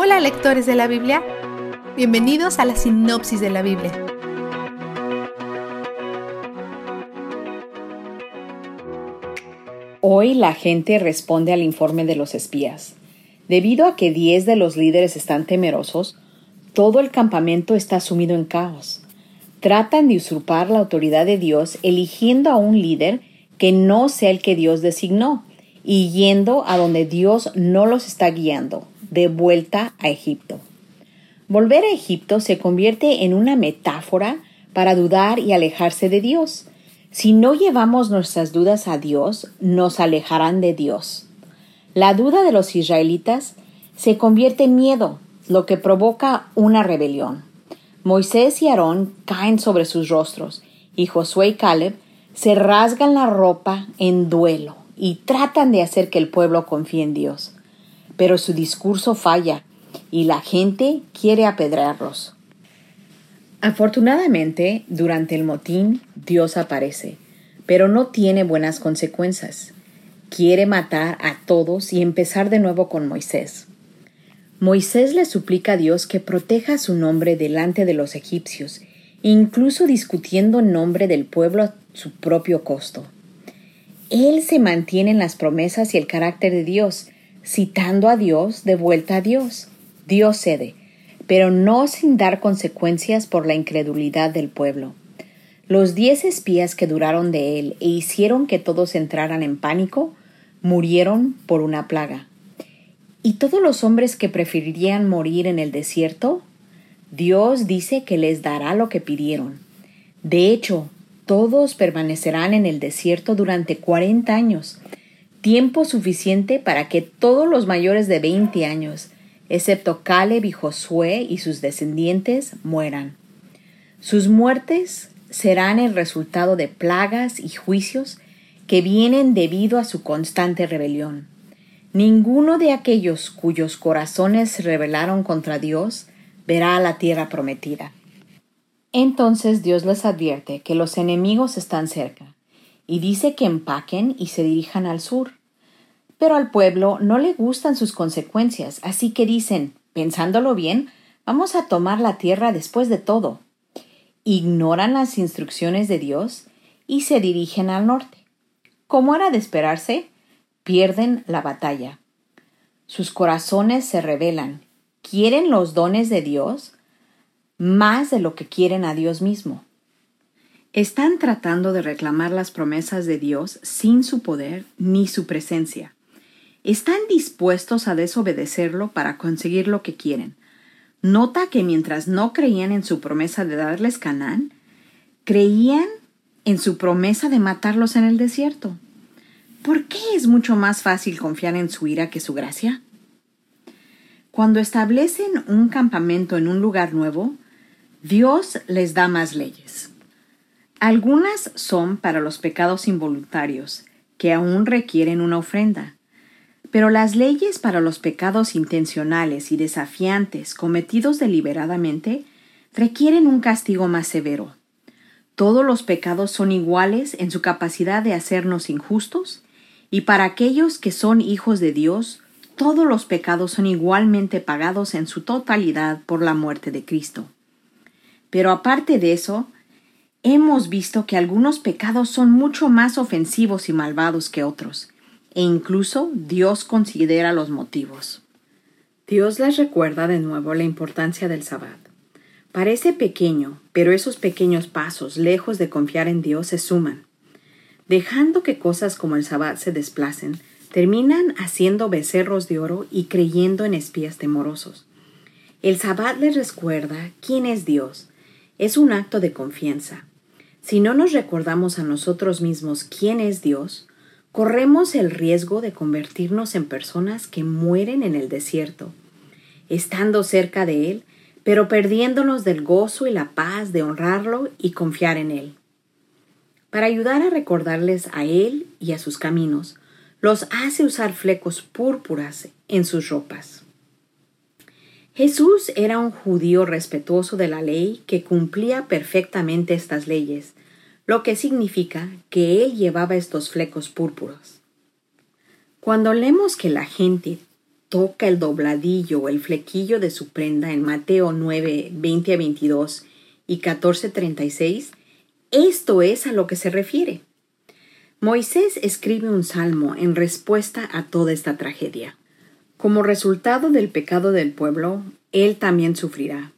Hola lectores de la Biblia, bienvenidos a la sinopsis de la Biblia. Hoy la gente responde al informe de los espías. Debido a que 10 de los líderes están temerosos, todo el campamento está sumido en caos. Tratan de usurpar la autoridad de Dios eligiendo a un líder que no sea el que Dios designó y yendo a donde Dios no los está guiando, de vuelta a Egipto. Volver a Egipto se convierte en una metáfora para dudar y alejarse de Dios. Si no llevamos nuestras dudas a Dios, nos alejarán de Dios. La duda de los israelitas se convierte en miedo, lo que provoca una rebelión. Moisés y Aarón caen sobre sus rostros, y Josué y Caleb se rasgan la ropa en duelo y tratan de hacer que el pueblo confíe en Dios. Pero su discurso falla y la gente quiere apedrearlos. Afortunadamente, durante el motín, Dios aparece, pero no tiene buenas consecuencias. Quiere matar a todos y empezar de nuevo con Moisés. Moisés le suplica a Dios que proteja su nombre delante de los egipcios, incluso discutiendo el nombre del pueblo a su propio costo. Él se mantiene en las promesas y el carácter de Dios, citando a Dios de vuelta a Dios. Dios cede, pero no sin dar consecuencias por la incredulidad del pueblo. Los diez espías que duraron de él e hicieron que todos entraran en pánico, murieron por una plaga. ¿Y todos los hombres que preferirían morir en el desierto? Dios dice que les dará lo que pidieron. De hecho, todos permanecerán en el desierto durante cuarenta años, tiempo suficiente para que todos los mayores de veinte años, excepto Caleb y Josué y sus descendientes, mueran. Sus muertes serán el resultado de plagas y juicios que vienen debido a su constante rebelión. Ninguno de aquellos cuyos corazones se rebelaron contra Dios verá la tierra prometida. Entonces Dios les advierte que los enemigos están cerca, y dice que empaquen y se dirijan al sur. Pero al pueblo no le gustan sus consecuencias, así que dicen, pensándolo bien, vamos a tomar la tierra después de todo. Ignoran las instrucciones de Dios y se dirigen al norte. Como era de esperarse, pierden la batalla. Sus corazones se rebelan, quieren los dones de Dios, más de lo que quieren a Dios mismo. Están tratando de reclamar las promesas de Dios sin su poder ni su presencia. Están dispuestos a desobedecerlo para conseguir lo que quieren. Nota que mientras no creían en su promesa de darles Canaán, creían en su promesa de matarlos en el desierto. ¿Por qué es mucho más fácil confiar en su ira que su gracia? Cuando establecen un campamento en un lugar nuevo, Dios les da más leyes. Algunas son para los pecados involuntarios, que aún requieren una ofrenda. Pero las leyes para los pecados intencionales y desafiantes cometidos deliberadamente requieren un castigo más severo. Todos los pecados son iguales en su capacidad de hacernos injustos, y para aquellos que son hijos de Dios, todos los pecados son igualmente pagados en su totalidad por la muerte de Cristo. Pero aparte de eso, hemos visto que algunos pecados son mucho más ofensivos y malvados que otros, e incluso Dios considera los motivos. Dios les recuerda de nuevo la importancia del sabbat. Parece pequeño, pero esos pequeños pasos, lejos de confiar en Dios, se suman. Dejando que cosas como el sabbat se desplacen, terminan haciendo becerros de oro y creyendo en espías temorosos. El sabbat les recuerda quién es Dios, es un acto de confianza. Si no nos recordamos a nosotros mismos quién es Dios, corremos el riesgo de convertirnos en personas que mueren en el desierto, estando cerca de Él, pero perdiéndonos del gozo y la paz de honrarlo y confiar en Él. Para ayudar a recordarles a Él y a sus caminos, los hace usar flecos púrpuras en sus ropas. Jesús era un judío respetuoso de la ley que cumplía perfectamente estas leyes, lo que significa que él llevaba estos flecos púrpuros. Cuando leemos que la gente toca el dobladillo o el flequillo de su prenda en Mateo 9, 20 a 22 y 14, 36, esto es a lo que se refiere. Moisés escribe un salmo en respuesta a toda esta tragedia. Como resultado del pecado del pueblo, él también sufrirá.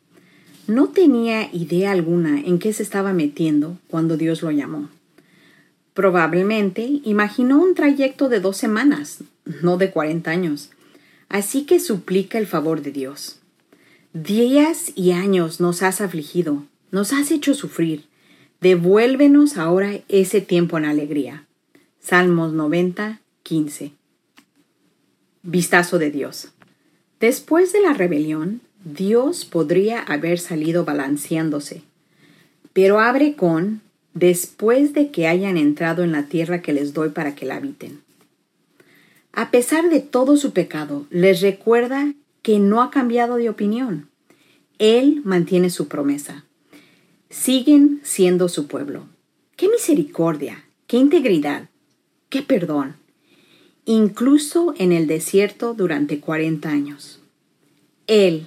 No tenía idea alguna en qué se estaba metiendo cuando Dios lo llamó. Probablemente imaginó un trayecto de dos semanas, no de cuarenta años. Así que suplica el favor de Dios. Días y años nos has afligido, nos has hecho sufrir. Devuélvenos ahora ese tiempo en alegría. Salmos 90, 15. Vistazo de Dios. Después de la rebelión, Dios podría haber salido balanceándose, pero abre con después de que hayan entrado en la tierra que les doy para que la habiten. A pesar de todo su pecado, les recuerda que no ha cambiado de opinión. Él mantiene su promesa. Siguen siendo su pueblo. ¡Qué misericordia! ¡Qué integridad! qué perdón, incluso en el desierto durante 40 años. Él